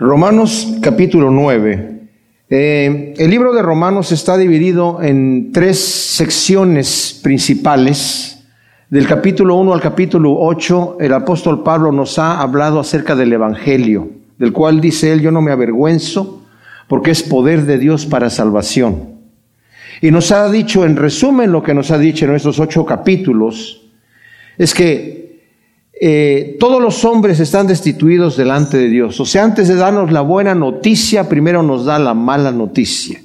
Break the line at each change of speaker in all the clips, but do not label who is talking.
Romanos capítulo 9. Eh, el libro de Romanos está dividido en tres secciones principales. Del capítulo 1 al capítulo 8, el apóstol Pablo nos ha hablado acerca del Evangelio, del cual dice él, yo no me avergüenzo, porque es poder de Dios para salvación. Y nos ha dicho, en resumen, lo que nos ha dicho en estos ocho capítulos, es que eh, todos los hombres están destituidos delante de Dios. O sea, antes de darnos la buena noticia, primero nos da la mala noticia.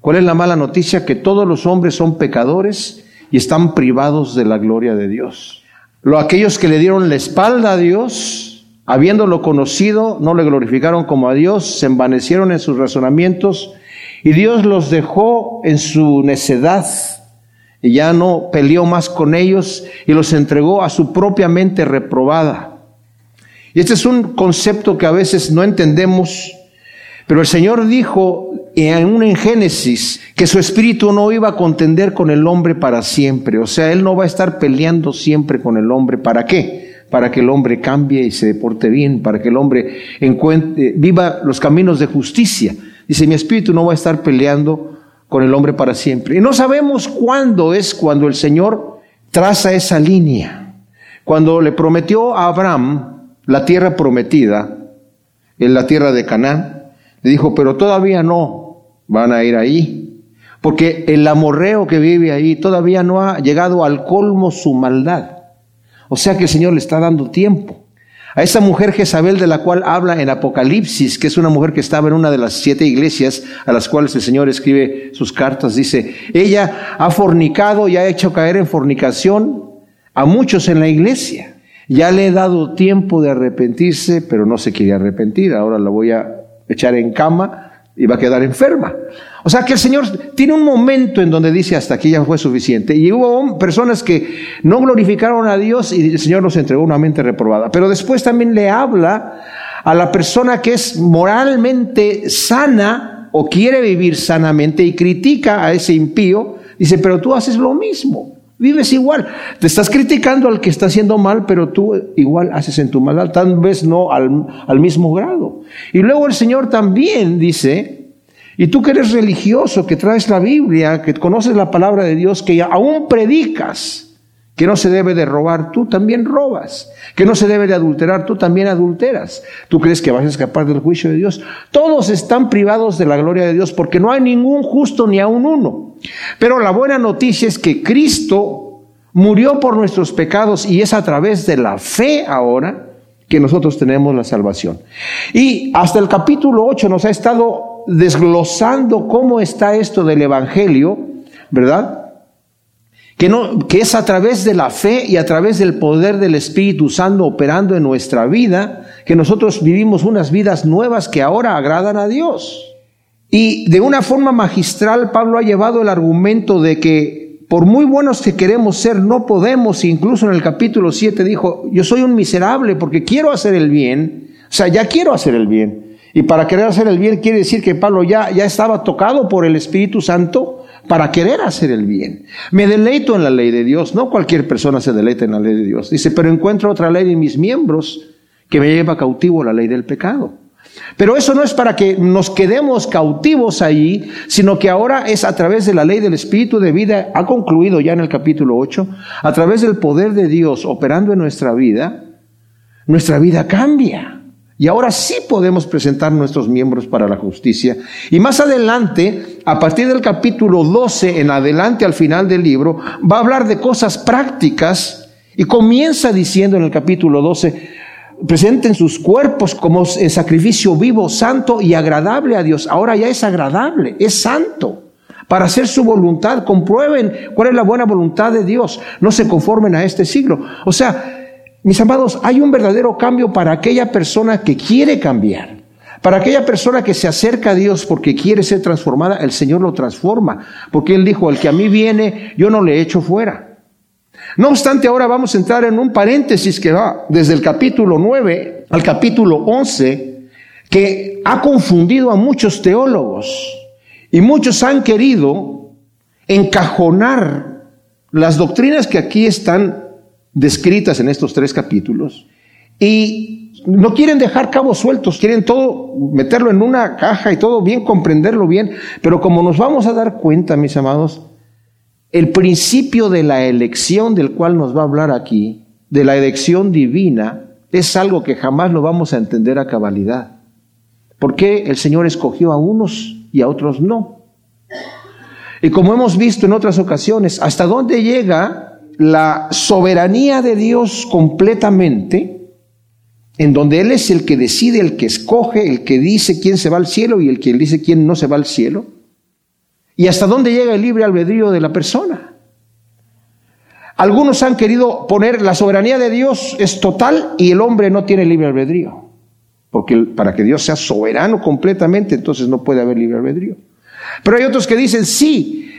¿Cuál es la mala noticia? Que todos los hombres son pecadores y están privados de la gloria de Dios. Lo, aquellos que le dieron la espalda a Dios, habiéndolo conocido, no le glorificaron como a Dios, se envanecieron en sus razonamientos y Dios los dejó en su necedad y ya no peleó más con ellos y los entregó a su propia mente reprobada. Y este es un concepto que a veces no entendemos, pero el Señor dijo en un en Génesis que su espíritu no iba a contender con el hombre para siempre, o sea, él no va a estar peleando siempre con el hombre, ¿para qué? Para que el hombre cambie y se deporte bien, para que el hombre viva los caminos de justicia. Dice, mi espíritu no va a estar peleando con el hombre para siempre. Y no sabemos cuándo es cuando el Señor traza esa línea. Cuando le prometió a Abraham la tierra prometida, en la tierra de Canaán, le dijo, pero todavía no van a ir ahí, porque el amorreo que vive ahí todavía no ha llegado al colmo su maldad. O sea que el Señor le está dando tiempo. A esa mujer Jezabel de la cual habla en Apocalipsis, que es una mujer que estaba en una de las siete iglesias a las cuales el Señor escribe sus cartas, dice, ella ha fornicado y ha hecho caer en fornicación a muchos en la iglesia. Ya le he dado tiempo de arrepentirse, pero no se quiere arrepentir. Ahora la voy a echar en cama y va a quedar enferma. O sea que el Señor tiene un momento en donde dice hasta aquí ya fue suficiente. Y hubo personas que no glorificaron a Dios y el Señor nos entregó una mente reprobada. Pero después también le habla a la persona que es moralmente sana o quiere vivir sanamente y critica a ese impío. Dice, pero tú haces lo mismo. Vives igual. Te estás criticando al que está haciendo mal, pero tú igual haces en tu maldad, tal vez no al, al, mismo grado. Y luego el Señor también dice, y tú que eres religioso, que traes la Biblia, que conoces la palabra de Dios, que aún predicas que no se debe de robar, tú también robas. Que no se debe de adulterar, tú también adulteras. ¿Tú crees que vas a escapar del juicio de Dios? Todos están privados de la gloria de Dios porque no hay ningún justo ni aun uno. Pero la buena noticia es que Cristo murió por nuestros pecados y es a través de la fe ahora que nosotros tenemos la salvación. Y hasta el capítulo 8 nos ha estado desglosando cómo está esto del Evangelio, ¿verdad? Que, no, que es a través de la fe y a través del poder del Espíritu Santo operando en nuestra vida, que nosotros vivimos unas vidas nuevas que ahora agradan a Dios. Y de una forma magistral, Pablo ha llevado el argumento de que por muy buenos que queremos ser, no podemos, incluso en el capítulo 7 dijo, yo soy un miserable porque quiero hacer el bien, o sea, ya quiero hacer el bien. Y para querer hacer el bien quiere decir que Pablo ya, ya estaba tocado por el Espíritu Santo para querer hacer el bien. Me deleito en la ley de Dios. No cualquier persona se deleita en la ley de Dios. Dice, pero encuentro otra ley en mis miembros que me lleva cautivo la ley del pecado. Pero eso no es para que nos quedemos cautivos allí, sino que ahora es a través de la ley del Espíritu de vida, ha concluido ya en el capítulo 8, a través del poder de Dios operando en nuestra vida, nuestra vida cambia. Y ahora sí podemos presentar nuestros miembros para la justicia. Y más adelante, a partir del capítulo 12 en adelante al final del libro, va a hablar de cosas prácticas y comienza diciendo en el capítulo 12, presenten sus cuerpos como sacrificio vivo, santo y agradable a Dios. Ahora ya es agradable, es santo. Para hacer su voluntad, comprueben cuál es la buena voluntad de Dios. No se conformen a este siglo. O sea, mis amados, hay un verdadero cambio para aquella persona que quiere cambiar. Para aquella persona que se acerca a Dios porque quiere ser transformada, el Señor lo transforma. Porque Él dijo, el que a mí viene, yo no le echo fuera. No obstante, ahora vamos a entrar en un paréntesis que va desde el capítulo 9 al capítulo 11, que ha confundido a muchos teólogos. Y muchos han querido encajonar las doctrinas que aquí están descritas en estos tres capítulos y no quieren dejar cabos sueltos, quieren todo meterlo en una caja y todo bien, comprenderlo bien. Pero como nos vamos a dar cuenta, mis amados, el principio de la elección del cual nos va a hablar aquí, de la elección divina, es algo que jamás lo vamos a entender a cabalidad. ¿Por qué el Señor escogió a unos y a otros no? Y como hemos visto en otras ocasiones, ¿hasta dónde llega la soberanía de Dios completamente? En donde Él es el que decide, el que escoge, el que dice quién se va al cielo y el que dice quién no se va al cielo. ¿Y hasta dónde llega el libre albedrío de la persona? Algunos han querido poner la soberanía de Dios es total y el hombre no tiene libre albedrío. Porque para que Dios sea soberano completamente, entonces no puede haber libre albedrío. Pero hay otros que dicen, sí,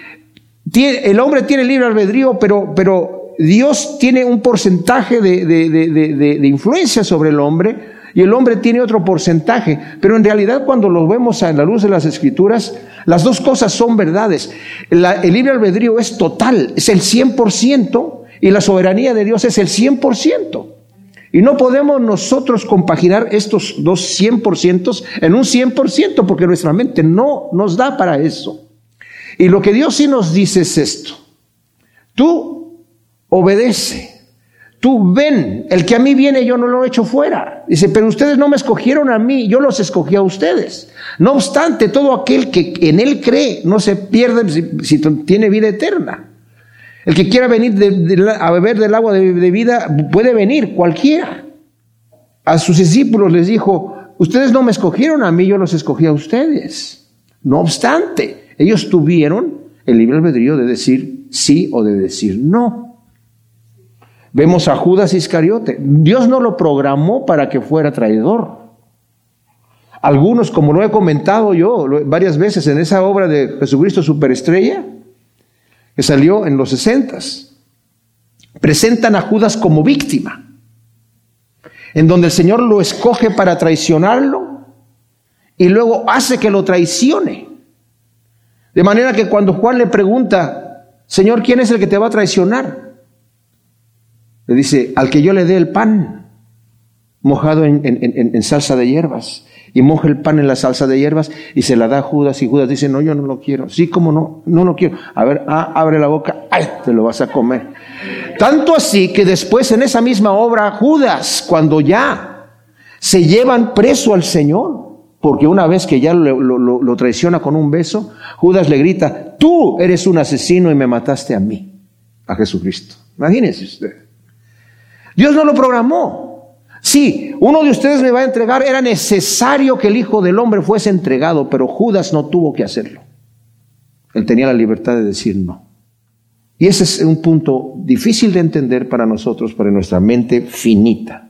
el hombre tiene libre albedrío, pero, Dios tiene un porcentaje de, influencia sobre el hombre y el hombre tiene otro porcentaje. Pero en realidad cuando lo vemos a la luz de las escrituras, las dos cosas son verdades. el libre albedrío es total, es el 100% y la soberanía de Dios es el 100%. Y no podemos nosotros compaginar estos dos 100% en un 100% porque nuestra mente no nos da para eso. Y lo que Dios sí nos dice es esto. Tú obedece Tú ven, el que a mí viene yo no lo he hecho fuera. Dice, pero ustedes no me escogieron a mí, yo los escogí a ustedes. No obstante, todo aquel que en él cree no se pierde si, tiene vida eterna. El que quiera venir a beber del agua de, de vida puede venir, cualquiera. A sus discípulos les dijo, ustedes no me escogieron a mí, yo los escogí a ustedes. No obstante, ellos tuvieron el libre albedrío de decir sí o de decir no. Vemos a Judas Iscariote. Dios no lo programó para que fuera traidor. Algunos, como lo he comentado yo varias veces en esa obra de Jesucristo Superestrella, que salió en los sesentas, presentan a Judas como víctima, en donde el Señor lo escoge para traicionarlo y luego hace que lo traicione. De manera que cuando Juan le pregunta, Señor, ¿quién es el que te va a traicionar? Le dice, al que yo le dé el pan mojado en, salsa de hierbas. Y moja el pan en la salsa de hierbas y se la da a Judas. Y Judas dice, no, yo no lo quiero. Sí, como no, no lo quiero. A ver, ah, abre la boca, ay, te lo vas a comer. Tanto así que después en esa misma obra, Judas, cuando ya se llevan preso al Señor, porque una vez que ya lo, traiciona con un beso, Judas le grita, tú eres un asesino y me mataste a mí, a Jesucristo. Imagínese usted. Dios no lo programó. Sí, uno de ustedes me va a entregar, era necesario que el Hijo del Hombre fuese entregado, pero Judas no tuvo que hacerlo. Él tenía la libertad de decir no. Y ese es un punto difícil de entender para nosotros, para nuestra mente finita.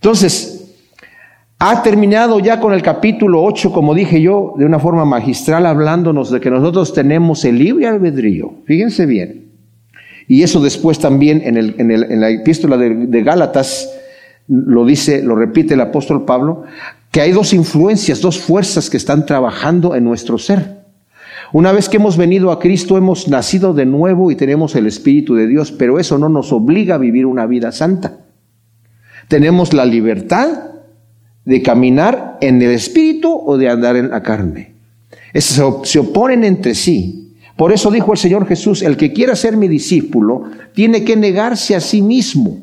Entonces, ha terminado ya con el capítulo 8, como dije yo, de una forma magistral, hablándonos de que nosotros tenemos el libre albedrío. Fíjense bien. Y eso después también en, la epístola de, de, Gálatas lo dice, lo repite el apóstol Pablo, que hay dos influencias, dos fuerzas que están trabajando en nuestro ser. Una vez que hemos venido a Cristo, hemos nacido de nuevo y tenemos el Espíritu de Dios, pero eso no nos obliga a vivir una vida santa. Tenemos la libertad de caminar en el Espíritu o de andar en la carne. Se, oponen entre sí. Por eso dijo el Señor Jesús, el que quiera ser mi discípulo tiene que negarse a sí mismo,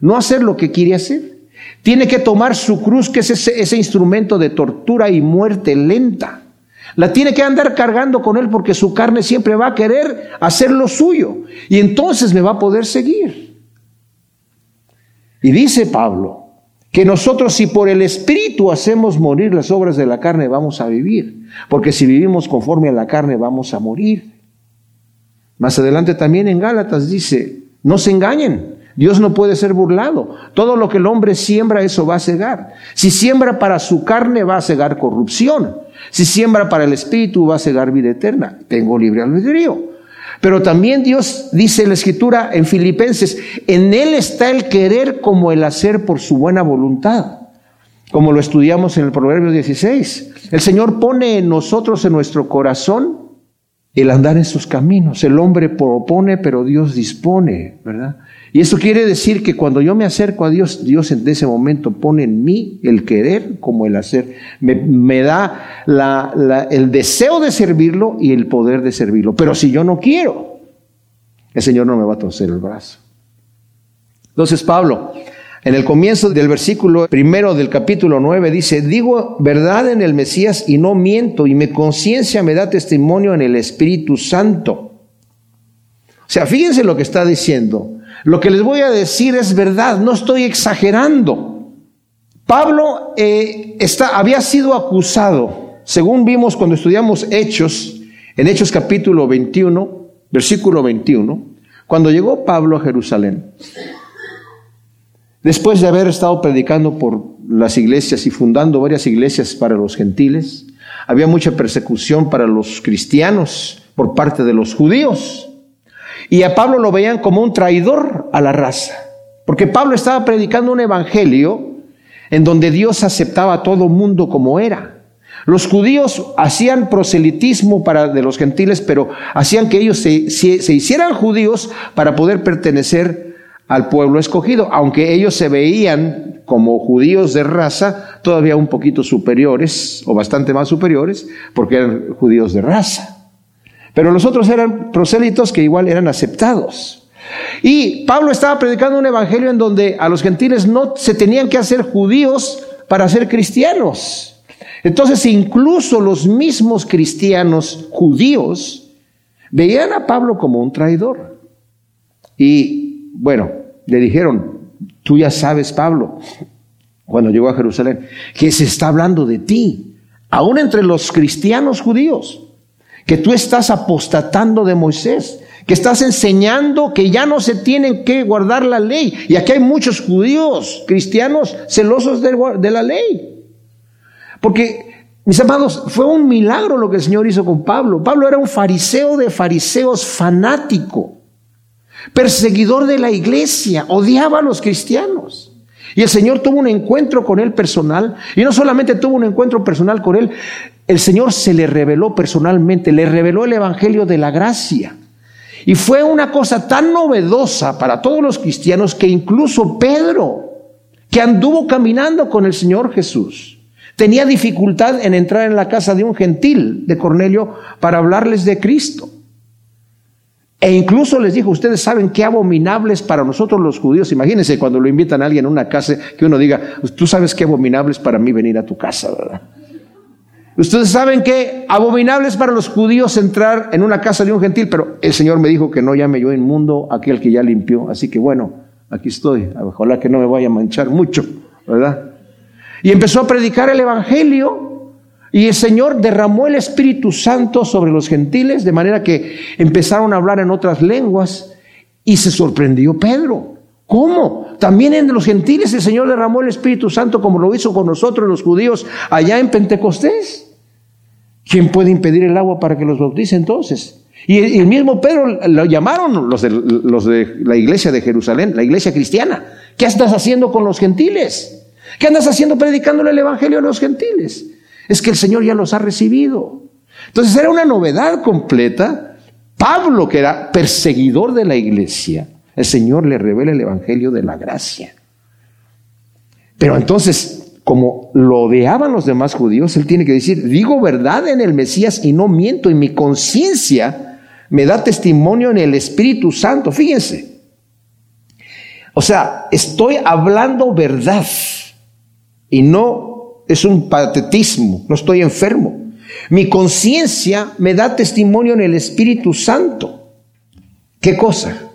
no hacer lo que quiere hacer. Tiene que tomar su cruz, que es ese, instrumento de tortura y muerte lenta. La tiene que andar cargando con él porque su carne siempre va a querer hacer lo suyo y entonces me va a poder seguir. Y dice Pablo que nosotros si por el Espíritu hacemos morir las obras de la carne vamos a vivir. Porque si vivimos conforme a la carne vamos a morir. Más adelante también en Gálatas dice, no se engañen, Dios no puede ser burlado. Todo lo que el hombre siembra, eso va a cegar. Si siembra para su carne, va a cegar corrupción. Si siembra para el espíritu, va a cegar vida eterna. Tengo libre albedrío. Pero también Dios dice en la escritura en Filipenses, en Él está el querer como el hacer por su buena voluntad como lo estudiamos en el Proverbio 16. El Señor pone en nosotros, en nuestro corazón, el andar en sus caminos. El hombre propone, pero Dios dispone, ¿verdad? Y eso quiere decir que cuando yo me acerco a Dios, Dios en ese momento pone en mí el querer como el hacer. Me, da el deseo de servirlo y el poder de servirlo. Pero si yo no quiero, el Señor no me va a torcer el brazo. Entonces Pablo, en el comienzo del versículo primero del capítulo 9 dice, digo verdad en el Mesías y no miento, y mi conciencia me da testimonio en el Espíritu Santo. O sea, fíjense lo que está diciendo. Lo que les voy a decir es verdad, no estoy exagerando. Pablo eh, está, había sido acusado, según vimos cuando estudiamos Hechos, en Hechos capítulo 21, versículo 21, cuando llegó Pablo a Jerusalén, después de haber estado predicando por las iglesias y fundando varias iglesias para los gentiles, había mucha persecución para los cristianos por parte de los judíos. Y a Pablo lo veían como un traidor a la raza. Porque Pablo estaba predicando un evangelio en donde Dios aceptaba a todo mundo como era. Los judíos hacían proselitismo para de los gentiles, pero hacían que ellos se, se, hicieran judíos para poder pertenecer al pueblo escogido, aunque ellos se veían como judíos de raza, todavía un poquito superiores o bastante más superiores, porque eran judíos de raza. Pero los otros eran prosélitos que igual eran aceptados. Y Pablo estaba predicando un evangelio en donde a los gentiles no se tenían que hacer judíos para ser cristianos. Entonces incluso los mismos cristianos judíos veían a Pablo como un traidor. Y bueno, le dijeron, tú ya sabes, Pablo, cuando llegó a Jerusalén, que se está hablando de ti, aún entre los cristianos judíos que tú estás apostatando de Moisés, que estás enseñando que ya no se tienen que guardar la ley. Y aquí hay muchos judíos, cristianos, celosos de, la ley. Porque, mis amados, fue un milagro lo que el Señor hizo con Pablo. Pablo era un fariseo de fariseos fanático, perseguidor de la iglesia, odiaba a los cristianos. Y el Señor tuvo un encuentro con él personal, y no solamente tuvo un encuentro personal con él, el Señor se le reveló personalmente, le reveló el Evangelio de la gracia. Y fue una cosa tan novedosa para todos los cristianos que incluso Pedro, que anduvo caminando con el Señor Jesús, tenía dificultad en entrar en la casa de un gentil, de Cornelio, para hablarles de Cristo. E incluso les dijo, ustedes saben qué abominables para nosotros los judíos. Imagínense cuando lo invitan a alguien a una casa, que uno diga, tú sabes qué abominables para mí venir a tu casa, ¿verdad? Ustedes saben que abominable es para los judíos entrar en una casa de un gentil, pero el Señor me dijo que no llame yo inmundo aquel que ya limpió. Así que bueno, aquí estoy. Ojalá que no me vaya a manchar mucho, ¿verdad? Y empezó a predicar el Evangelio y el Señor derramó el Espíritu Santo sobre los gentiles, de manera que empezaron a hablar en otras lenguas y se sorprendió Pedro. ¿Cómo? También en los gentiles el Señor derramó el Espíritu Santo como lo hizo con nosotros los judíos allá en Pentecostés. ¿Quién puede impedir el agua para que los bautice entonces? Y el, mismo Pedro lo llamaron los de, la iglesia de Jerusalén, la iglesia cristiana. ¿Qué estás haciendo con los gentiles? ¿Qué andas haciendo predicándole el Evangelio a los gentiles? Es que el Señor ya los ha recibido. Entonces era una novedad completa. Pablo, que era perseguidor de la iglesia, el Señor le revela el Evangelio de la gracia. Pero entonces como lo odiaban los demás judíos, él tiene que decir, digo verdad en el Mesías y no miento, y mi conciencia me da testimonio en el Espíritu Santo. Fíjense. O sea, estoy hablando verdad y no es un patetismo, no estoy enfermo. Mi conciencia me da testimonio en el Espíritu Santo. ¿Qué cosa?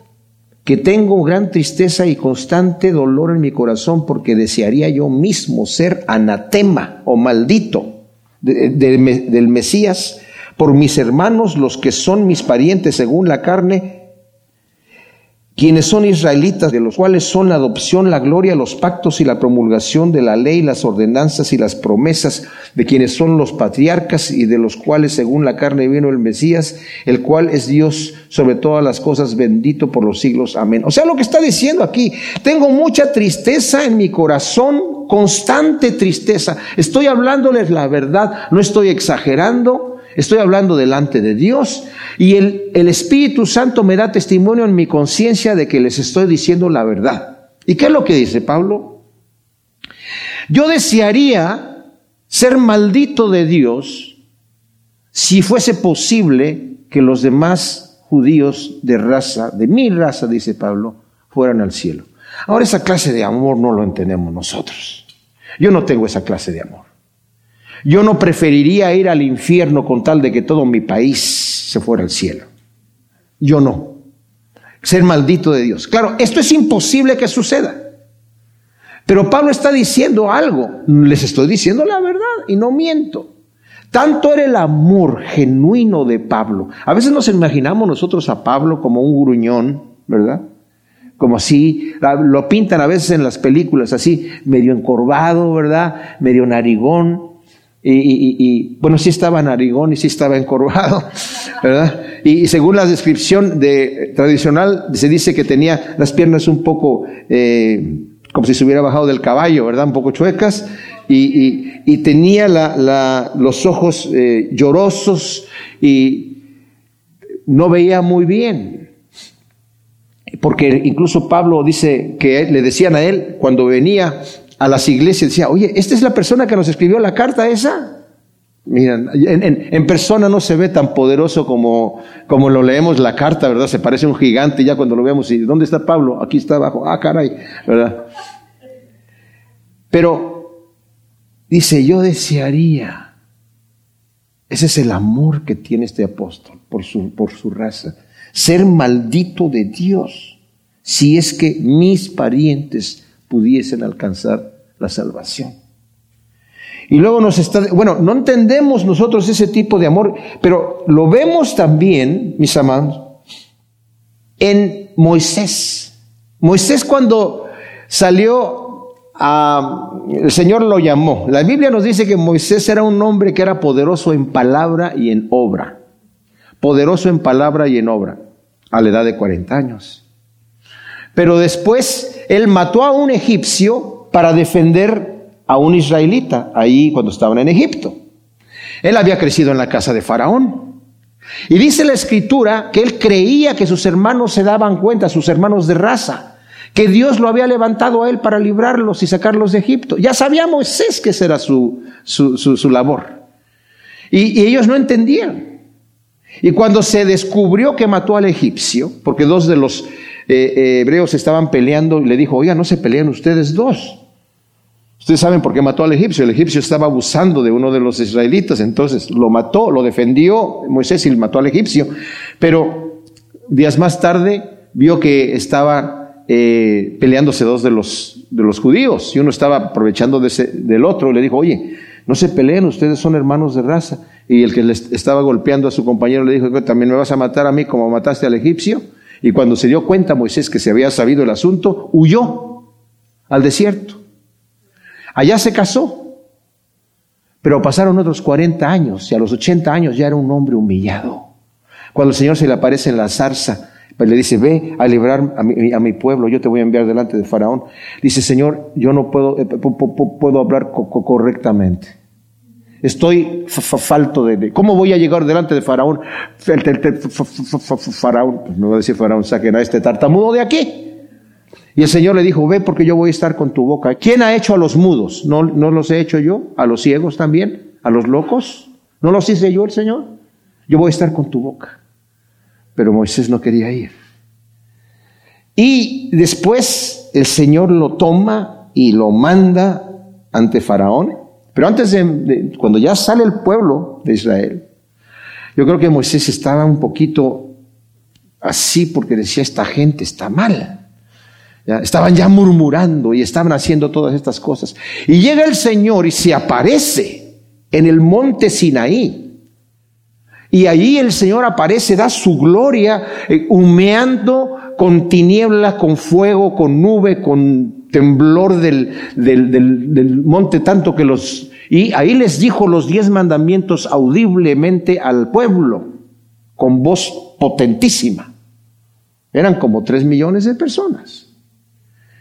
que tengo gran tristeza y constante dolor en mi corazón porque desearía yo mismo ser anatema o maldito del Mesías por mis hermanos, los que son mis parientes según la carne, quienes son israelitas, de los cuales son la adopción, la gloria, los pactos y la promulgación de la ley, las ordenanzas y las promesas, de quienes son los patriarcas y de los cuales según la carne vino el Mesías, el cual es Dios sobre todas las cosas, bendito por los siglos. Amén. O sea, lo que está diciendo aquí, tengo mucha tristeza en mi corazón, constante tristeza. Estoy hablándoles la verdad, no estoy exagerando, Estoy hablando delante de Dios y el, Espíritu Santo me da testimonio en mi conciencia de que les estoy diciendo la verdad. ¿Y qué es lo que dice Pablo? Yo desearía ser maldito de Dios si fuese posible que los demás judíos de raza, de mi raza, dice Pablo, fueran al cielo. Ahora esa clase de amor no lo entendemos nosotros. Yo no tengo esa clase de amor. Yo no preferiría ir al infierno con tal de que todo mi país se fuera al cielo. Yo no. Ser maldito de Dios. Claro, esto es imposible que suceda. Pero Pablo está diciendo algo. Les estoy diciendo la verdad y no miento. Tanto era el amor genuino de Pablo. A veces nos imaginamos nosotros a Pablo como un gruñón, ¿verdad? Como así, lo pintan a veces en las películas así, medio encorvado, ¿verdad? Medio narigón. Y, bueno, sí estaba narigón y sí estaba encorvado, ¿verdad? Y, según la descripción de, tradicional, se dice que tenía las piernas un poco eh, como si se hubiera bajado del caballo, ¿verdad? Un poco chuecas. Y, tenía los ojos eh, llorosos y no veía muy bien. Porque incluso Pablo dice que le decían a él cuando venía a las iglesias, decía, oye, ¿esta es la persona que nos escribió la carta esa? Miren, en, persona no se ve tan poderoso como, como lo leemos la carta, ¿verdad? Se parece un gigante ya cuando lo vemos y ¿dónde está Pablo? Aquí está abajo. Ah, caray, ¿verdad? Pero dice, yo desearía, ese es el amor que tiene este apóstol por su, por su raza, ser maldito de Dios si es que mis parientes pudiesen alcanzar la salvación. Y luego nos está, bueno, no entendemos nosotros ese tipo de amor, pero lo vemos también, mis amados, en Moisés. Moisés cuando salió, a, el Señor lo llamó. La Biblia nos dice que Moisés era un hombre que era poderoso en palabra y en obra. Poderoso en palabra y en obra, a la edad de 40 años. Pero después él mató a un egipcio para defender a un israelita ahí cuando estaban en Egipto. Él había crecido en la casa de Faraón. Y dice la escritura que él creía que sus hermanos se daban cuenta, sus hermanos de raza, que Dios lo había levantado a él para librarlos y sacarlos de Egipto. Ya sabía Moisés que esa era su, su, labor. Y, y ellos no entendían. Y cuando se descubrió que mató al egipcio, porque dos de los eh, eh, hebreos estaban peleando y le dijo, oiga, no se pelean ustedes dos. Ustedes saben por qué mató al egipcio. El egipcio estaba abusando de uno de los israelitas, entonces lo mató, lo defendió Moisés y mató al egipcio. Pero días más tarde vio que estaba eh, peleándose dos de los, de los judíos y uno estaba aprovechando de del otro. Le dijo, oye, no se peleen, ustedes son hermanos de raza. Y el que le estaba golpeando a su compañero le dijo, también me vas a matar a mí como mataste al egipcio. Y cuando se dio cuenta Moisés que se había sabido el asunto, huyó al desierto. Allá se casó. Pero pasaron otros 40 años y a los 80 años ya era un hombre humillado. Cuando el Señor se le aparece en la zarza, pues le dice, ve a librar a mi, pueblo, yo te voy a enviar delante de Faraón. Dice, Señor, yo no puedo, eh, puedo hablar correctamente. Estoy falto de, ¿Cómo voy a llegar delante de Faraón? Faraón, me va a decir Faraón, saquen a este tartamudo de aquí. Y el Señor le dijo, ve porque yo voy a estar con tu boca. ¿Quién ha hecho a los mudos? ¿No, ¿No los he hecho yo? ¿A los ciegos también? ¿A los locos? ¿No los hice yo el Señor? Yo voy a estar con tu boca. Pero Moisés no quería ir. Y después el Señor lo toma y lo manda ante Faraón pero antes de, cuando ya sale el pueblo de Israel, yo creo que Moisés estaba un poquito así porque decía, esta gente está mal. estaban ya murmurando y estaban haciendo todas estas cosas. Y llega el Señor y se aparece en el monte Sinaí. Y allí el Señor aparece, da su gloria, eh, humeando con tiniebla, con fuego, con nube, con temblor del, del, monte, tanto que los... Y ahí les dijo los diez mandamientos audiblemente al pueblo, con voz potentísima. Eran como tres millones de personas.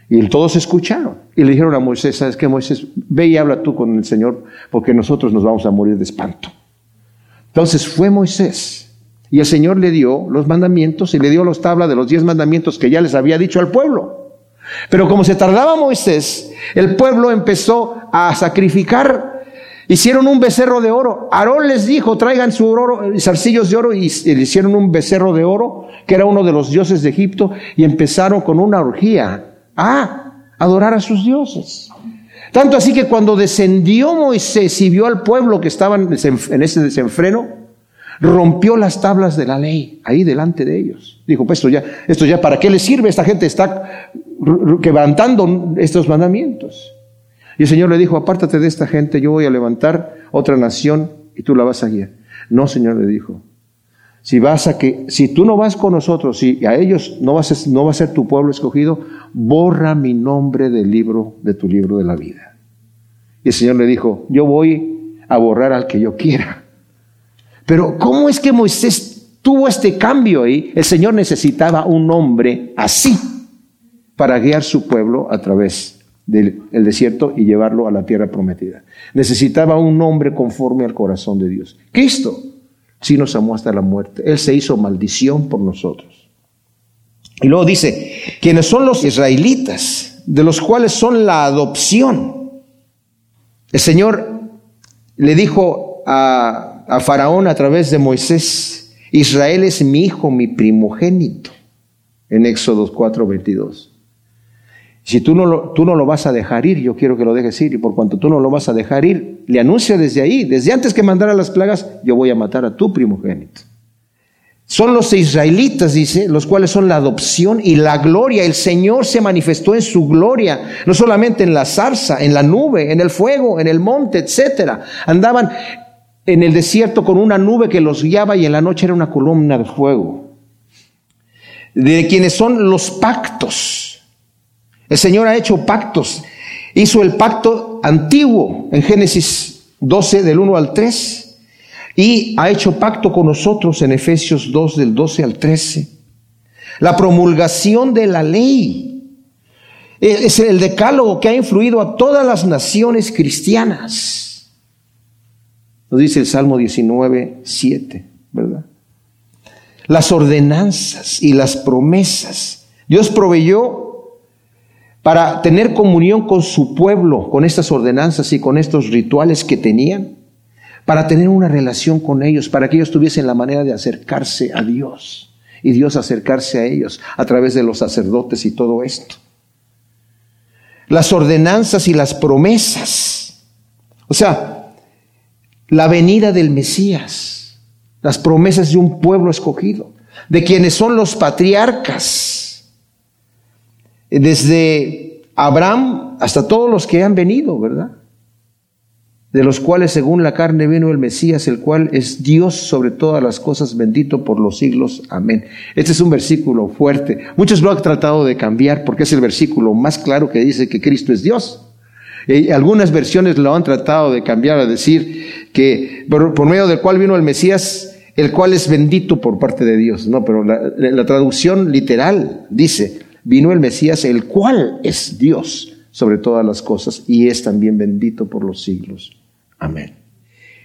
Y todos escucharon. Y le dijeron a Moisés, ¿sabes qué, Moisés? Ve y habla tú con el Señor, porque nosotros nos vamos a morir de espanto. Entonces fue Moisés y el Señor le dio los mandamientos y le dio los tablas de los diez mandamientos que ya les había dicho al pueblo. Pero como se tardaba Moisés, el pueblo empezó a sacrificar Hicieron un becerro de oro. Aarón les dijo, traigan su oro, zarcillos de oro, y le hicieron un becerro de oro, que era uno de los dioses de Egipto, y empezaron con una orgía a adorar a sus dioses. Tanto así que cuando descendió Moisés y vio al pueblo que estaban en ese desenfreno, rompió las tablas de la ley ahí delante de ellos. Dijo, pues esto ya, esto ya, ¿para qué le sirve? Esta gente está quebrantando estos mandamientos. Y el Señor le dijo, apártate de esta gente, yo voy a levantar otra nación y tú la vas a guiar. No, Señor, le dijo. Si vas a que, si tú no vas con nosotros, si a ellos no, vas a, no va a ser tu pueblo escogido, borra mi nombre del libro, de tu libro de la vida. Y el Señor le dijo, yo voy a borrar al que yo quiera. Pero ¿cómo es que Moisés tuvo este cambio ahí? El Señor necesitaba un hombre así para guiar su pueblo a través del desierto y llevarlo a la tierra prometida. Necesitaba un hombre conforme al corazón de Dios. Cristo sí nos amó hasta la muerte. Él se hizo maldición por nosotros. Y luego dice, quienes son los israelitas, de los cuales son la adopción. El Señor le dijo a, a Faraón a través de Moisés, Israel es mi hijo, mi primogénito, en Éxodo 4:22. Si tú no, lo, tú no lo vas a dejar ir, yo quiero que lo dejes ir, y por cuanto tú no lo vas a dejar ir, le anuncia desde ahí, desde antes que mandara las plagas, yo voy a matar a tu primogénito. Son los israelitas, dice, los cuales son la adopción y la gloria. El Señor se manifestó en su gloria, no solamente en la zarza, en la nube, en el fuego, en el monte, etcétera. Andaban en el desierto con una nube que los guiaba y en la noche era una columna de fuego. De quienes son los pactos. El Señor ha hecho pactos. Hizo el pacto antiguo en Génesis 12 del 1 al 3 y ha hecho pacto con nosotros en Efesios 2 del 12 al 13. La promulgación de la ley es el decálogo que ha influido a todas las naciones cristianas. Nos dice el Salmo 19, 7, ¿verdad? Las ordenanzas y las promesas. Dios proveyó para tener comunión con su pueblo, con estas ordenanzas y con estos rituales que tenían, para tener una relación con ellos, para que ellos tuviesen la manera de acercarse a Dios y Dios acercarse a ellos a través de los sacerdotes y todo esto. Las ordenanzas y las promesas, o sea, la venida del Mesías, las promesas de un pueblo escogido, de quienes son los patriarcas, desde Abraham hasta todos los que han venido, ¿verdad? De los cuales según la carne vino el Mesías, el cual es Dios sobre todas las cosas, bendito por los siglos. Amén. Este es un versículo fuerte. Muchos lo han tratado de cambiar porque es el versículo más claro que dice que Cristo es Dios. Algunas versiones lo han tratado de cambiar a decir que por, medio del cual vino el Mesías, el cual es bendito por parte de Dios. No, pero la traducción literal dice, vino el Mesías, el cual es Dios sobre todas las cosas y es también bendito por los siglos. Amén.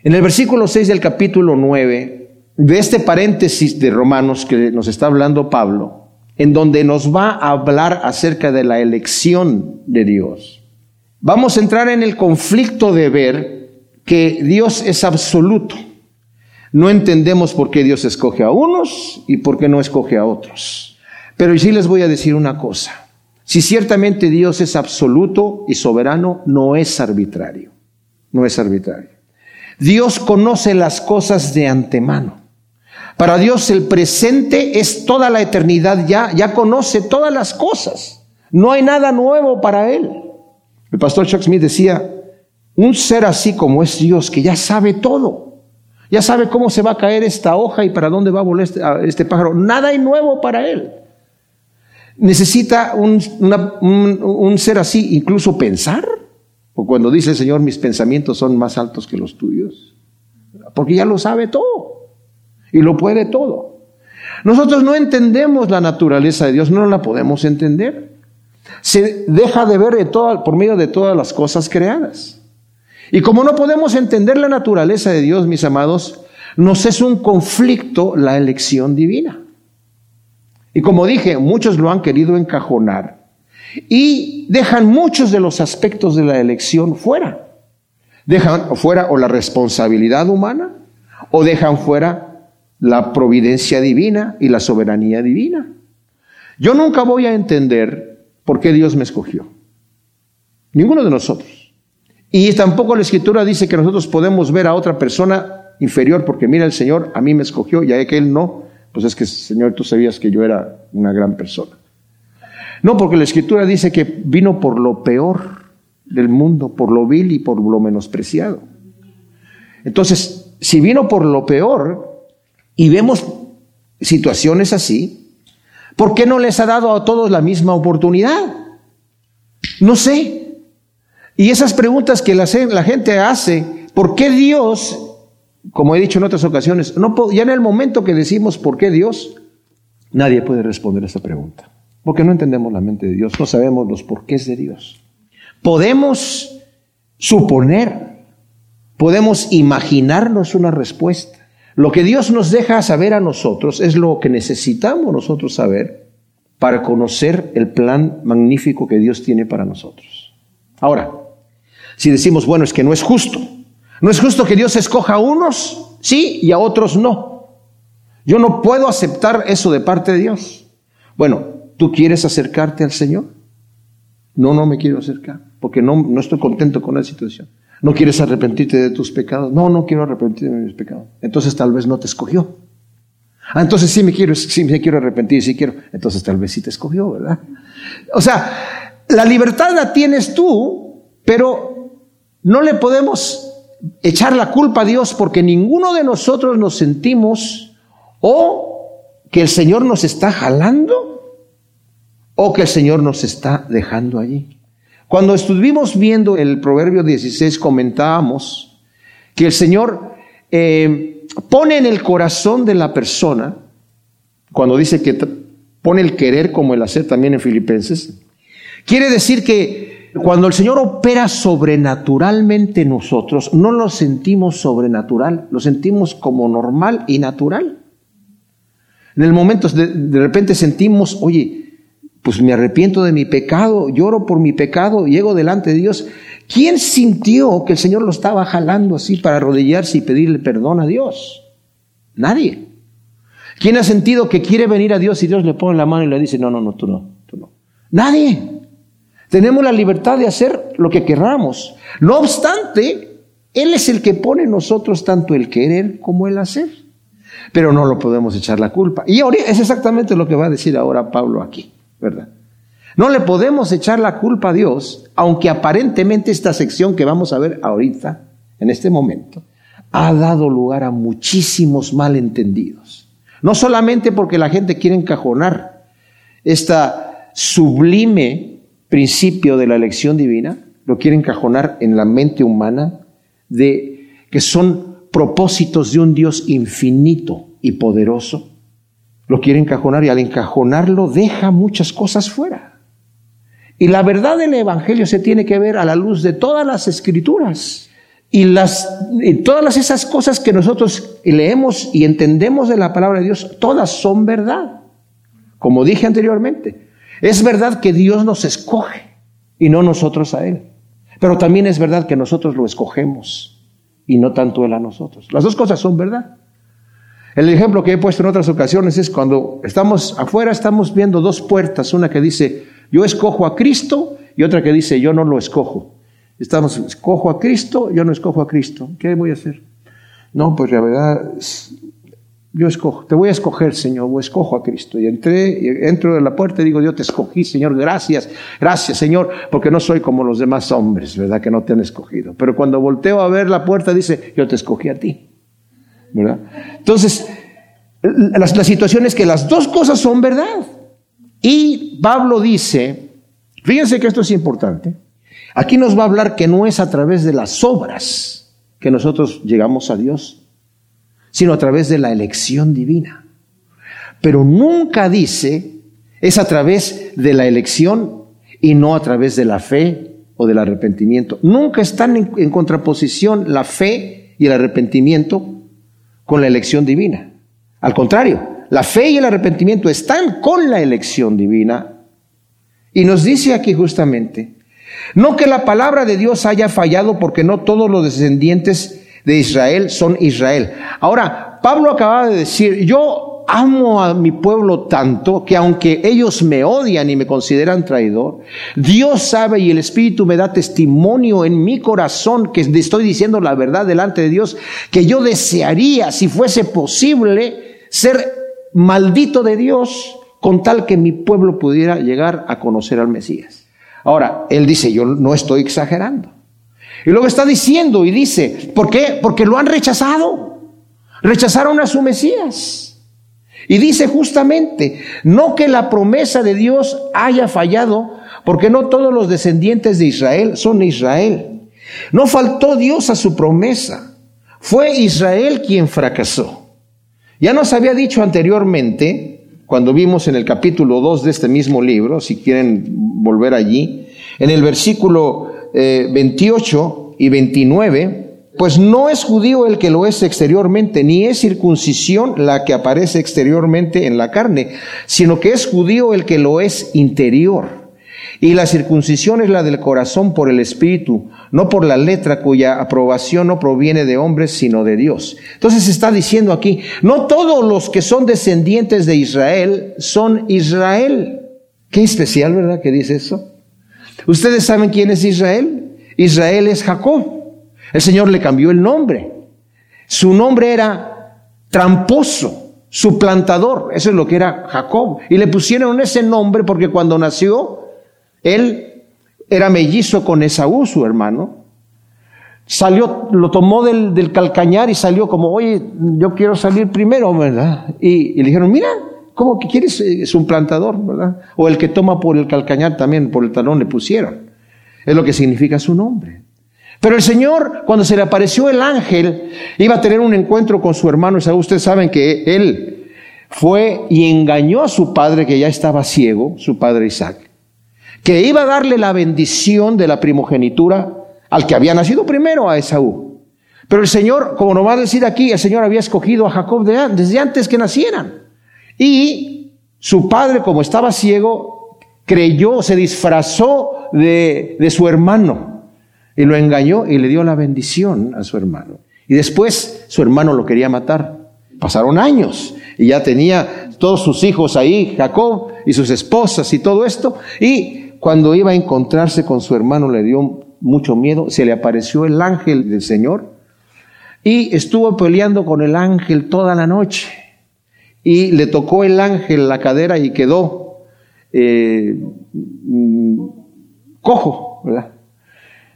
En el versículo 6 del capítulo 9, de este paréntesis de Romanos que nos está hablando Pablo, en donde nos va a hablar acerca de la elección de Dios, vamos a entrar en el conflicto de ver que Dios es absoluto. No entendemos por qué Dios escoge a unos y por qué no escoge a otros. Pero sí les voy a decir una cosa. Si ciertamente Dios es absoluto y soberano, no es arbitrario. No es arbitrario. Dios conoce las cosas de antemano. Para Dios el presente es toda la eternidad ya, ya conoce todas las cosas. No hay nada nuevo para Él. El pastor Chuck Smith decía, un ser así como es Dios, que ya sabe todo, ya sabe cómo se va a caer esta hoja y para dónde va a volar este, este pájaro, nada hay nuevo para Él. ¿Necesita un, ser así incluso pensar? O cuando dice el Señor, mis pensamientos son más altos que los tuyos. Porque ya lo sabe todo. Y lo puede todo. Nosotros no entendemos la naturaleza de Dios, no la podemos entender. Se deja de ver por medio de todas las cosas creadas. Y como no podemos entender la naturaleza de Dios, mis amados, Nos es un conflicto la elección divina. Y como dije, muchos lo han querido encajonar y dejan muchos de los aspectos de la elección fuera. Dejan fuera o la responsabilidad humana o dejan fuera la providencia divina y la soberanía divina. Yo nunca voy a entender por qué Dios me escogió. Ninguno de nosotros. Y tampoco la escritura dice que nosotros podemos ver a otra persona inferior porque mira el Señor a mí me escogió y a que Él no. Pues es que Señor tú sabías que yo era una gran persona. No, porque la escritura dice que vino por lo peor del mundo, por lo vil y por lo menospreciado. Entonces, si vino por lo peor y vemos situaciones así, ¿Por qué no les ha dado a todos la misma oportunidad? No sé. Y esas preguntas que la, gente hace, ¿por qué Dios, como he dicho en otras ocasiones, no, ya en el momento que decimos por qué Dios, nadie puede responder a esa pregunta? Porque no entendemos la mente de Dios, no sabemos los porqués de Dios. Podemos suponer, podemos imaginarnos una respuesta. Lo que Dios nos deja saber a nosotros es lo que necesitamos nosotros saber para conocer el plan magnífico que Dios tiene para nosotros. Ahora, si decimos, bueno, es que no es justo, no es justo que Dios escoja a unos, sí, y a otros no. Yo no puedo aceptar eso de parte de Dios. Bueno, ¿tú quieres acercarte al Señor? No, no me quiero acercar, porque no, no estoy contento con la situación. ¿No quieres arrepentirte de tus pecados? No, no quiero arrepentirme de mis pecados. Entonces tal vez no te escogió. Ah, entonces sí me quiero, sí me quiero arrepentir, sí quiero. Entonces tal vez sí te escogió, ¿verdad? O sea, la libertad la tienes tú, pero no le podemos echar la culpa a Dios porque ninguno de nosotros nos sentimos o que el Señor nos está jalando o que el Señor nos está dejando allí. Cuando estuvimos viendo el Proverbio 16, comentábamos que el Señor eh, pone en el corazón de la persona, cuando dice que pone el querer como el hacer también en Filipenses, quiere decir que cuando el Señor opera sobrenaturalmente en nosotros, no lo sentimos sobrenatural, lo sentimos como normal y natural. En el momento de, de repente sentimos, oye, pues me arrepiento de mi pecado, lloro por mi pecado, llego delante de Dios. ¿Quién sintió que el Señor lo estaba jalando así para arrodillarse y pedirle perdón a Dios? Nadie. ¿Quién ha sentido que quiere venir a Dios y Dios le pone la mano y le dice, no, no, no, tú no, tú no? Nadie. Tenemos la libertad de hacer lo que queramos. No obstante, Él es el que pone en nosotros tanto el querer como el hacer. Pero no lo podemos echar la culpa. Y ahora es exactamente lo que va a decir ahora Pablo aquí. ¿Verdad? No le podemos echar la culpa a Dios, aunque aparentemente esta sección que vamos a ver ahorita, en este momento, ha dado lugar a muchísimos malentendidos. No solamente porque la gente quiere encajonar este sublime principio de la elección divina, lo quiere encajonar en la mente humana de que son propósitos de un Dios infinito y poderoso lo quiere encajonar y al encajonarlo deja muchas cosas fuera. Y la verdad del Evangelio se tiene que ver a la luz de todas las escrituras. Y, las, y todas esas cosas que nosotros leemos y entendemos de la palabra de Dios, todas son verdad. Como dije anteriormente, es verdad que Dios nos escoge y no nosotros a Él. Pero también es verdad que nosotros lo escogemos y no tanto Él a nosotros. Las dos cosas son verdad. El ejemplo que he puesto en otras ocasiones es cuando estamos afuera, estamos viendo dos puertas, una que dice, yo escojo a Cristo y otra que dice, yo no lo escojo. Estamos, escojo a Cristo, yo no escojo a Cristo. ¿Qué voy a hacer? No, pues la verdad, yo escojo, te voy a escoger, Señor, o escojo a Cristo. Y entré, entro de la puerta y digo, yo te escogí, Señor, gracias, gracias, Señor, porque no soy como los demás hombres, ¿verdad? Que no te han escogido. Pero cuando volteo a ver la puerta, dice, yo te escogí a ti. Entonces, la, situación es que las dos cosas son verdad. Y Pablo dice, fíjense que esto es importante, aquí nos va a hablar que no es a través de las obras que nosotros llegamos a Dios, sino a través de la elección divina. Pero nunca dice es a través de la elección y no a través de la fe o del arrepentimiento. Nunca están en contraposición la fe y el arrepentimiento con la elección divina. Al contrario, la fe y el arrepentimiento están con la elección divina. Y nos dice aquí justamente, no que la palabra de Dios haya fallado porque no todos los descendientes de Israel son Israel. Ahora, Pablo acaba de decir, yo amo a mi pueblo tanto que aunque ellos me odian y me consideran traidor, Dios sabe y el Espíritu me da testimonio en mi corazón que estoy diciendo la verdad delante de Dios, que yo desearía, si fuese posible, ser maldito de Dios con tal que mi pueblo pudiera llegar a conocer al Mesías. Ahora, él dice, yo no estoy exagerando. Y luego está diciendo y dice, ¿por qué? Porque lo han rechazado. Rechazaron a su Mesías. Y dice justamente, no que la promesa de Dios haya fallado, porque no todos los descendientes de Israel son Israel. No faltó Dios a su promesa. Fue Israel quien fracasó. Ya nos había dicho anteriormente, cuando vimos en el capítulo 2 de este mismo libro, si quieren volver allí, en el versículo 28 eh, y 29, pues no es judío el que lo es exteriormente, ni es circuncisión la que aparece exteriormente en la carne, sino que es judío el que lo es interior. Y la circuncisión es la del corazón por el Espíritu, no por la letra cuya aprobación no proviene de hombres, sino de Dios. Entonces está diciendo aquí, no todos los que son descendientes de Israel son Israel. Qué especial, ¿verdad? Que dice eso. ¿Ustedes saben quién es Israel? Israel es Jacob. El Señor le cambió el nombre. Su nombre era tramposo, suplantador. Eso es lo que era Jacob. Y le pusieron ese nombre porque cuando nació, él era mellizo con Esaú, su hermano. Salió, lo tomó del, calcañar y salió como, oye, yo quiero salir primero, ¿verdad? Y, le dijeron, mira, ¿cómo que quieres? Es un plantador, ¿verdad? O el que toma por el calcañar también, por el talón le pusieron. Es lo que significa su nombre. Pero el Señor, cuando se le apareció el ángel, iba a tener un encuentro con su hermano Esaú. Ustedes saben que él fue y engañó a su padre que ya estaba ciego, su padre Isaac que iba a darle la bendición de la primogenitura al que había nacido primero, a Esaú. Pero el Señor, como nos va a decir aquí, el Señor había escogido a Jacob desde antes que nacieran. Y su padre, como estaba ciego, creyó, se disfrazó de, de su hermano y lo engañó y le dio la bendición a su hermano. Y después su hermano lo quería matar. Pasaron años y ya tenía todos sus hijos ahí, Jacob y sus esposas y todo esto. Y cuando iba a encontrarse con su hermano le dio mucho miedo, se le apareció el ángel del Señor y estuvo peleando con el ángel toda la noche. Y le tocó el ángel la cadera y quedó eh, mm, cojo, ¿verdad?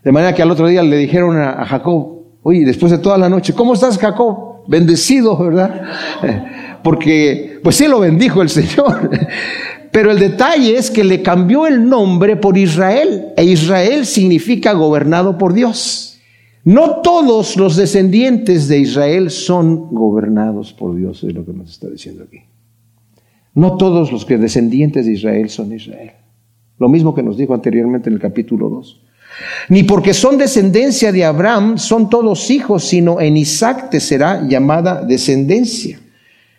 De manera que al otro día le dijeron a, Jacob, oye, después de toda la noche, ¿cómo estás Jacob? Bendecido, ¿verdad? Porque, pues sí lo bendijo el Señor. Pero el detalle es que le cambió el nombre por Israel, e Israel significa gobernado por Dios. No todos los descendientes de Israel son gobernados por Dios, es lo que nos está diciendo aquí. No todos los descendientes de Israel son Israel. Lo mismo que nos dijo anteriormente en el capítulo 2. Ni porque son descendencia de Abraham son todos hijos, sino en Isaac te será llamada descendencia.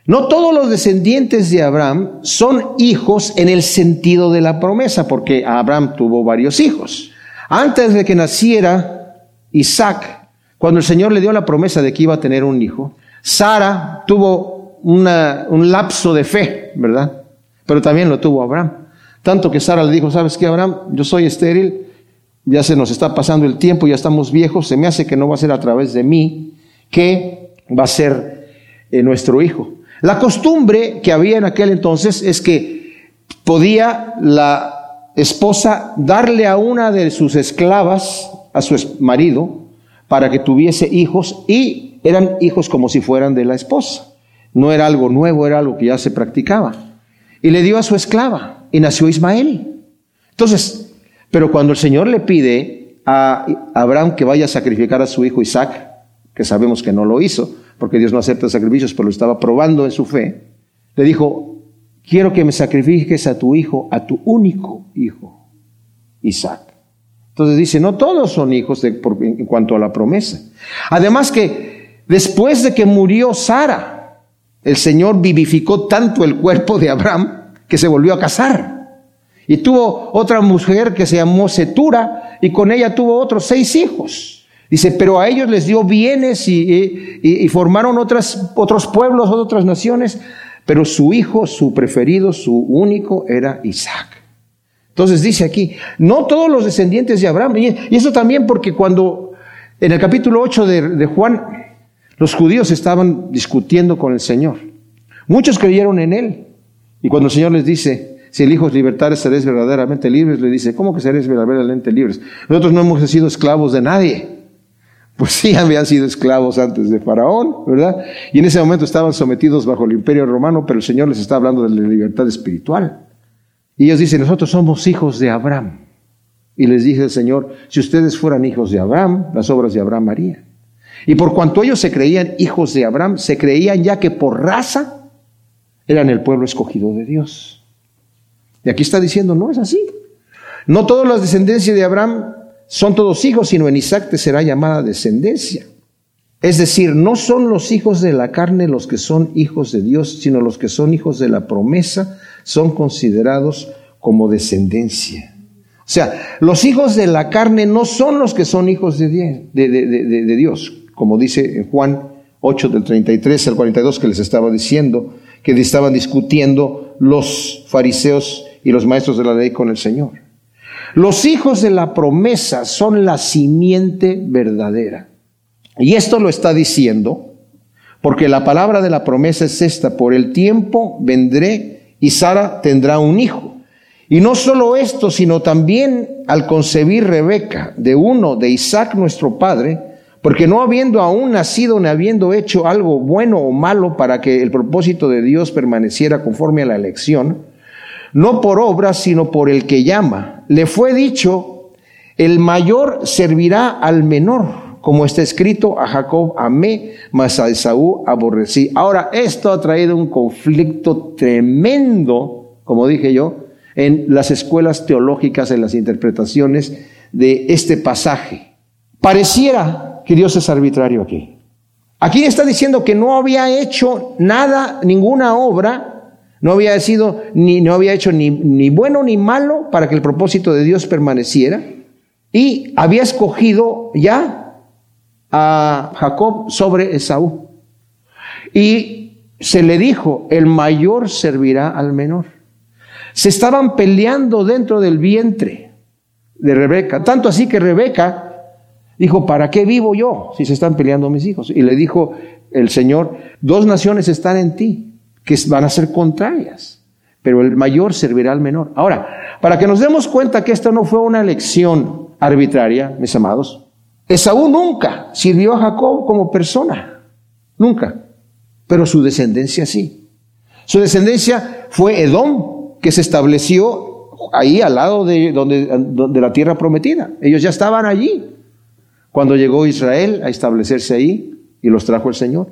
No todos los descendientes de Abraham son hijos en el sentido de la promesa, porque Abraham tuvo varios hijos. Antes de que naciera Isaac, cuando el Señor le dio la promesa de que iba a tener un hijo, Sara tuvo un lapso de fe, ¿verdad? Pero también lo tuvo Abraham. Tanto que Sara le dijo, ¿sabes qué, Abraham? Yo soy estéril, ya se nos está pasando el tiempo, ya estamos viejos, se me hace que no va a ser a través de mí que va a ser eh, nuestro hijo. La costumbre que había en aquel entonces es que podía la esposa darle a una de sus esclavas, a su marido, para que tuviese hijos y eran hijos como si fueran de la esposa. No era algo nuevo, era algo que ya se practicaba. Y le dio a su esclava y nació Ismael. Entonces, pero cuando el Señor le pide a Abraham que vaya a sacrificar a su hijo Isaac, que sabemos que no lo hizo, porque Dios no acepta sacrificios, pero lo estaba probando en su fe, le dijo, quiero que me sacrifiques a tu hijo, a tu único hijo, Isaac. Entonces dice, no todos son hijos en cuanto a la promesa. Además que después de que murió Sara, el Señor vivificó tanto el cuerpo de Abraham que se volvió a casar. Y tuvo otra mujer que se llamó Setura y con ella tuvo otros seis hijos. Dice, pero a ellos les dio bienes y, formaron otras, otros pueblos, otras naciones, pero su hijo, su preferido, su único era Isaac. Entonces dice aquí, no todos los descendientes de Abraham, y, eso también porque cuando en el capítulo 8 de, de Juan, los judíos estaban discutiendo con el Señor. Muchos creyeron en él. Y cuando el Señor les dice, si el Hijo seréis verdaderamente libres. Le dice, ¿cómo que seréis verdaderamente libres? Nosotros no hemos sido esclavos de nadie. Pues sí, habían sido esclavos antes de Faraón, ¿verdad? Y en ese momento estaban sometidos bajo el imperio romano, pero el Señor les está hablando de la libertad espiritual. Y ellos dicen, nosotros somos hijos de Abraham. Y les dice el Señor, si ustedes fueran hijos de Abraham, las obras de Abraham harían. Y por cuanto ellos se creían hijos de Abraham, se creían ya que por raza eran el pueblo escogido de Dios. Y aquí está diciendo, no es así. No todas las descendencias de Abraham son todos hijos, sino en Isaac te será llamada descendencia. Es decir, no son los hijos de la carne los que son hijos de Dios, sino los que son hijos de la promesa son considerados como descendencia. O sea, los hijos de la carne no son los que son hijos de, Dios, como dice en Juan 8 del 33 al 42 que les estaba diciendo, que estaban discutiendo los fariseos y los maestros de la ley con el Señor. Los hijos de la promesa son la simiente verdadera. Y esto lo está diciendo porque la palabra de la promesa es esta, por el tiempo vendré y Sara tendrá un hijo. Y no solo esto, sino también al concebir Rebeca de uno de Isaac nuestro padre, porque no habiendo aún nacido ni habiendo hecho algo bueno o malo para que el propósito de Dios permaneciera conforme a la elección, no por obras, sino por el que llama. Le fue dicho, el mayor servirá al menor, como está escrito, a Jacob amé, mas a Esaú aborrecí. Ahora, esto ha traído un conflicto tremendo, como dije yo, en las escuelas teológicas, en las interpretaciones de este pasaje. Pareciera que Dios es arbitrario aquí. Aquí está diciendo que no había hecho nada, ninguna obra no había sido ni no había hecho ni, ni bueno ni malo para que el propósito de Dios permaneciera y había escogido ya a Jacob sobre Esaú. Y se le dijo, el mayor servirá al menor. Se estaban peleando dentro del vientre de Rebeca, tanto así que Rebeca dijo, ¿para qué vivo yo si se están peleando mis hijos? Y le dijo el Señor, dos naciones están en ti, que van a ser contrarias, pero el mayor servirá al menor. Ahora, para que nos demos cuenta que esta no fue una elección arbitraria, mis amados, Esaú nunca sirvió a Jacob como persona, nunca, pero su descendencia sí. Su descendencia fue Edom, que se estableció ahí al lado de, donde, de la tierra prometida. Ellos ya estaban allí cuando llegó Israel a establecerse ahí y los trajo el Señor.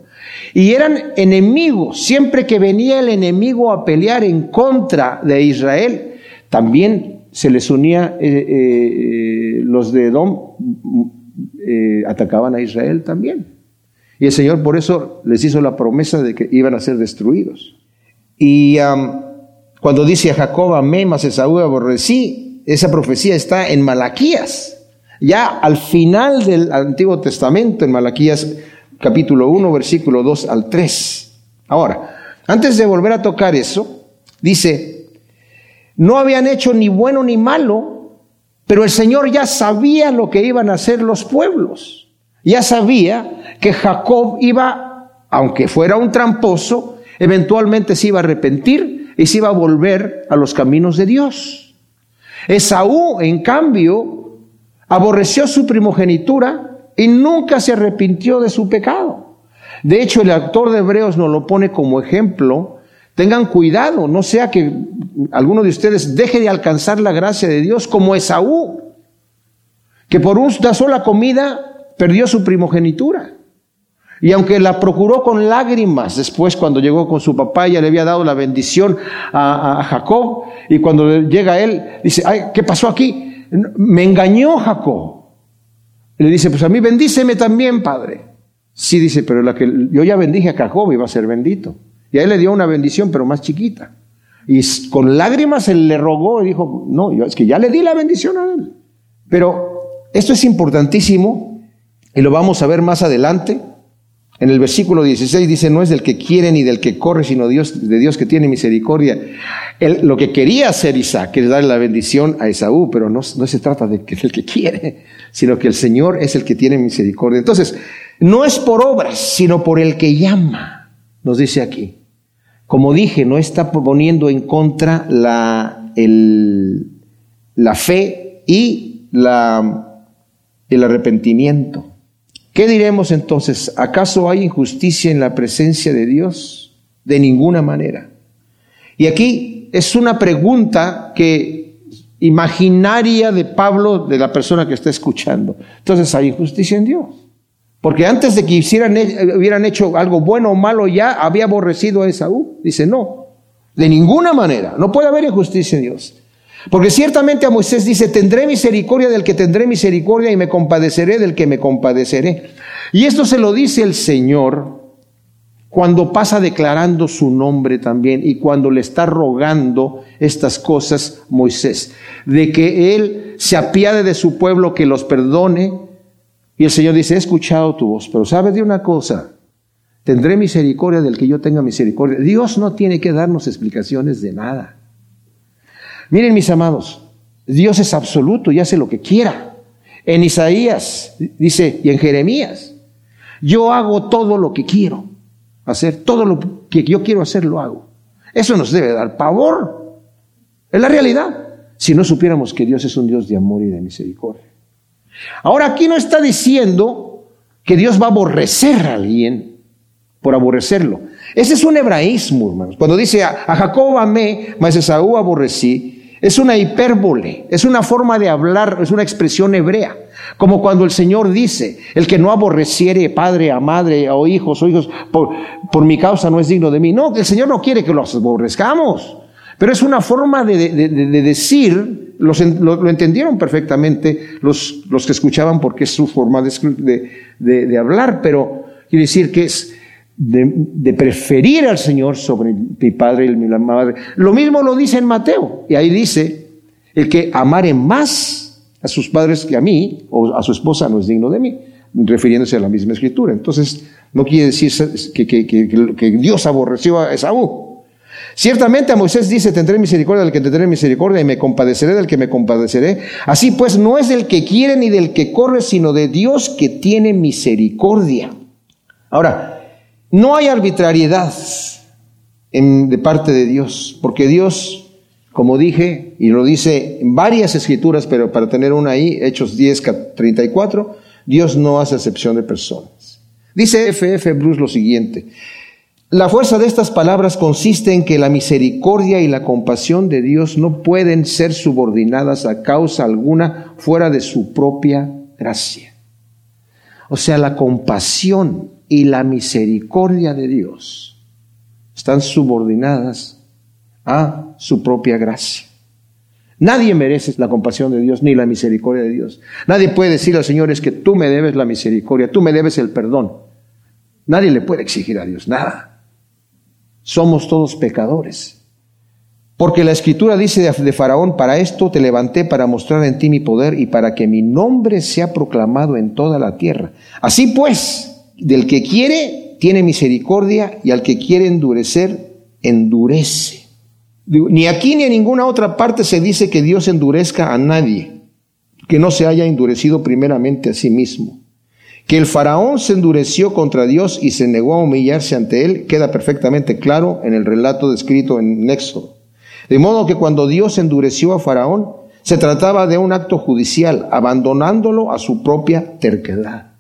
Y eran enemigos. Siempre que venía el enemigo a pelear en contra de Israel, también se les unía, eh, eh, los de Edom eh, atacaban a Israel también. Y el Señor por eso les hizo la promesa de que iban a ser destruidos. Y cuando dice a Jacob, amé, mas Esaú aborrecí, esa profecía está en Malaquías. Ya al final del Antiguo Testamento, en Malaquías capítulo 1, versículo 2 al 3. Ahora, antes de volver a tocar eso, dice, no habían hecho ni bueno ni malo, pero el Señor ya sabía lo que iban a hacer los pueblos. Ya sabía que Jacob iba, aunque fuera un tramposo, eventualmente se iba a arrepentir y se iba a volver a los caminos de Dios. Esaú, en cambio, aborreció su primogenitura y nunca se arrepintió de su pecado. De hecho, el autor de Hebreos nos lo pone como ejemplo. Tengan cuidado, no sea que alguno de ustedes deje de alcanzar la gracia de Dios como Esaú, que por una sola comida perdió su primogenitura. Y aunque la procuró con lágrimas, después cuando llegó con su papá, ya le había dado la bendición a, a Jacob, y cuando llega él, dice, ay, ¿qué pasó aquí? Me engañó Jacob. Le dice, pues a mí bendíceme también, Padre. Sí, dice, pero la que yo ya bendije a Jacob va a ser bendito. Y a él le dio una bendición, pero más chiquita. Y con lágrimas él le rogó y dijo, no, yo, es que ya le di la bendición a él. Pero esto es importantísimo y lo vamos a ver más adelante. En el versículo 16 dice, no es del que quiere ni del que corre, sino de Dios que tiene misericordia. lo que quería hacer Isaac es darle la bendición a Esaú, pero no, se trata de que, del que quiere, sino que el Señor es el que tiene misericordia. Entonces, no es por obras, sino por el que llama, nos dice aquí. Como dije, no está poniendo en contra la, la fe y la, el arrepentimiento. ¿Qué diremos entonces? ¿Acaso hay injusticia en la presencia de Dios? De ninguna manera. Y aquí es una pregunta que imaginaria de Pablo, de la persona que está escuchando. Entonces, ¿hay injusticia en Dios? Porque antes de que hicieran, hubieran hecho algo bueno o malo ya, había aborrecido a Esaú. Dice, no, de ninguna manera, no puede haber injusticia en Dios. Porque ciertamente a Moisés dice, tendré misericordia del que tendré misericordia y me compadeceré del que me compadeceré. Y esto se lo dice el Señor cuando pasa declarando su nombre también y cuando le está rogando estas cosas Moisés, de que Él se apiade de su pueblo, que los perdone, y el Señor dice, he escuchado tu voz, pero sabes de una cosa, tendré misericordia del que yo tenga misericordia. Dios no tiene que darnos explicaciones de nada. Miren mis amados, Dios es absoluto y hace lo que quiera. En Isaías dice, y en Jeremías, yo hago todo lo que quiero hacer, todo lo que yo quiero hacer lo hago. Eso nos debe dar pavor. Es la realidad. Si no supiéramos que Dios es un Dios de amor y de misericordia. Ahora aquí no está diciendo que Dios va a aborrecer a alguien por aborrecerlo. Ese es un hebraísmo, hermanos. Cuando dice a, Jacob amé, mas Esaú aborrecí, es una hipérbole, es una forma de hablar, es una expresión hebrea. Como cuando el Señor dice, el que no aborreciere padre a madre o hijos o hijos por, mi causa no es digno de mí. No, el Señor no quiere que los aborrezcamos. Pero es una forma de, decir, lo, entendieron perfectamente los, los, que escuchaban porque es su forma de, hablar, pero quiere decir que es de, preferir al Señor sobre mi padre y mi madre. Lo mismo lo dice en Mateo, y ahí dice, el que amare más a sus padres que a mí, o a su esposa, no es digno de mí, refiriéndose a la misma escritura. Entonces, no quiere decir que, que Dios aborreció a Esaú, Ciertamente a Moisés dice, tendré misericordia del que tendré misericordia y me compadeceré del que me compadeceré. Así pues, no es del que quiere ni del que corre, sino de Dios que tiene misericordia. Ahora, no hay arbitrariedad de parte de Dios, porque Dios, como dije, y lo dice en varias escrituras, pero para tener una ahí, Hechos 10, 34, Dios no hace excepción de personas. Dice F.F. F. Bruce lo siguiente, la fuerza de estas palabras consiste en que la misericordia y la compasión de Dios no pueden ser subordinadas a causa alguna fuera de su propia gracia. O sea, la compasión y la misericordia de Dios están subordinadas a su propia gracia. Nadie merece la compasión de Dios ni la misericordia de Dios. Nadie puede decir al Señor es que tú me debes la misericordia, tú me debes el perdón. Nadie le puede exigir a Dios nada somos todos pecadores. Porque la escritura dice de, Faraón, para esto te levanté para mostrar en ti mi poder y para que mi nombre sea proclamado en toda la tierra. Así pues, del que quiere, tiene misericordia y al que quiere endurecer, endurece. Ni aquí ni en ninguna otra parte se dice que Dios endurezca a nadie, que no se haya endurecido primeramente a sí mismo. Que el faraón se endureció contra Dios y se negó a humillarse ante él queda perfectamente claro en el relato descrito en Éxodo. De modo que cuando Dios endureció a faraón, se trataba de un acto judicial, abandonándolo a su propia terquedad.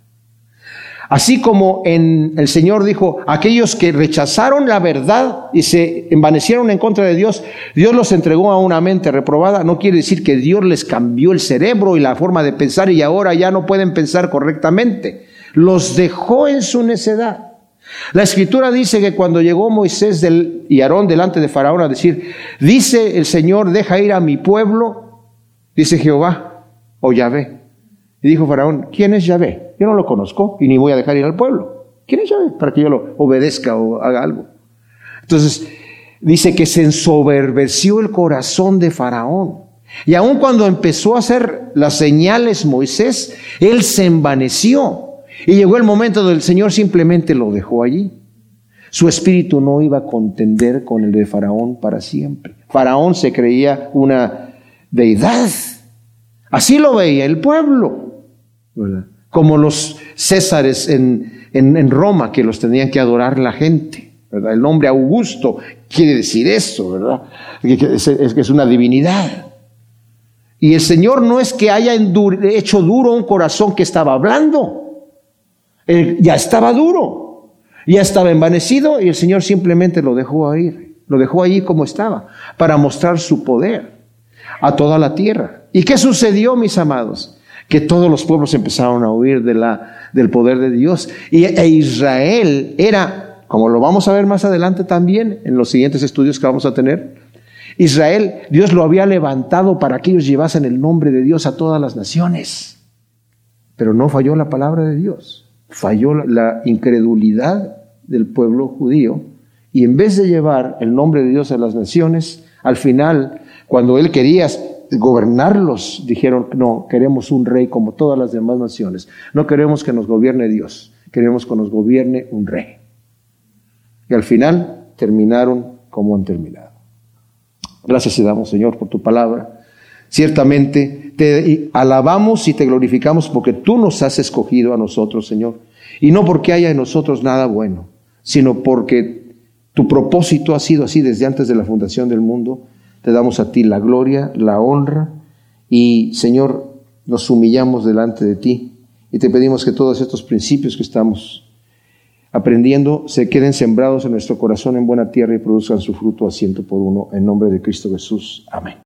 Así como en el Señor dijo, aquellos que rechazaron la verdad y se envanecieron en contra de Dios, Dios los entregó a una mente reprobada. No quiere decir que Dios les cambió el cerebro y la forma de pensar y ahora ya no pueden pensar correctamente. Los dejó en su necedad. La escritura dice que cuando llegó Moisés del, y Aarón delante de Faraón a decir, dice el Señor, deja ir a mi pueblo, dice Jehová o Yahvé. Y dijo Faraón, ¿quién es Yahvé? Yo no lo conozco y ni voy a dejar ir al pueblo. ¿Quién es Yahvé? Para que yo lo obedezca o haga algo. Entonces, dice que se ensoberbeció el corazón de Faraón. Y aun cuando empezó a hacer las señales Moisés, él se envaneció. Y llegó el momento del Señor simplemente lo dejó allí. Su espíritu no iba a contender con el de Faraón para siempre. Faraón se creía una deidad. Así lo veía el pueblo. Como los césares en, Roma, que los tenían que adorar la gente. El nombre Augusto quiere decir eso, ¿verdad? Que es, es una divinidad. Y el Señor no es que haya hecho duro un corazón que estaba hablando. ya estaba duro. Ya estaba envanecido y el Señor simplemente lo dejó ahí, lo dejó ahí como estaba, para mostrar su poder a toda la tierra. ¿Y qué sucedió, mis amados? Que todos los pueblos empezaron a huir del poder de Dios. Y, e Israel era, como lo vamos a ver más adelante también, en los siguientes estudios que vamos a tener, Israel, Dios lo había levantado para que ellos llevasen el nombre de Dios a todas las naciones. Pero no falló la palabra de Dios falló la incredulidad del pueblo judío y en vez de llevar el nombre de Dios a las naciones, al final, cuando él quería gobernarlos, dijeron, no, queremos un rey como todas las demás naciones, no queremos que nos gobierne Dios, queremos que nos gobierne un rey. Y al final terminaron como han terminado. Gracias te damos, Señor, por tu palabra. Ciertamente te alabamos y te glorificamos porque tú nos has escogido a nosotros, Señor. Y no porque haya en nosotros nada bueno, sino porque tu propósito ha sido así desde antes de la fundación del mundo. Te damos a ti la gloria, la honra y, Señor, nos humillamos delante de ti y te pedimos que todos estos principios que estamos aprendiendo se queden sembrados en nuestro corazón en buena tierra y produzcan su fruto a ciento por uno. En nombre de Cristo Jesús. Amén.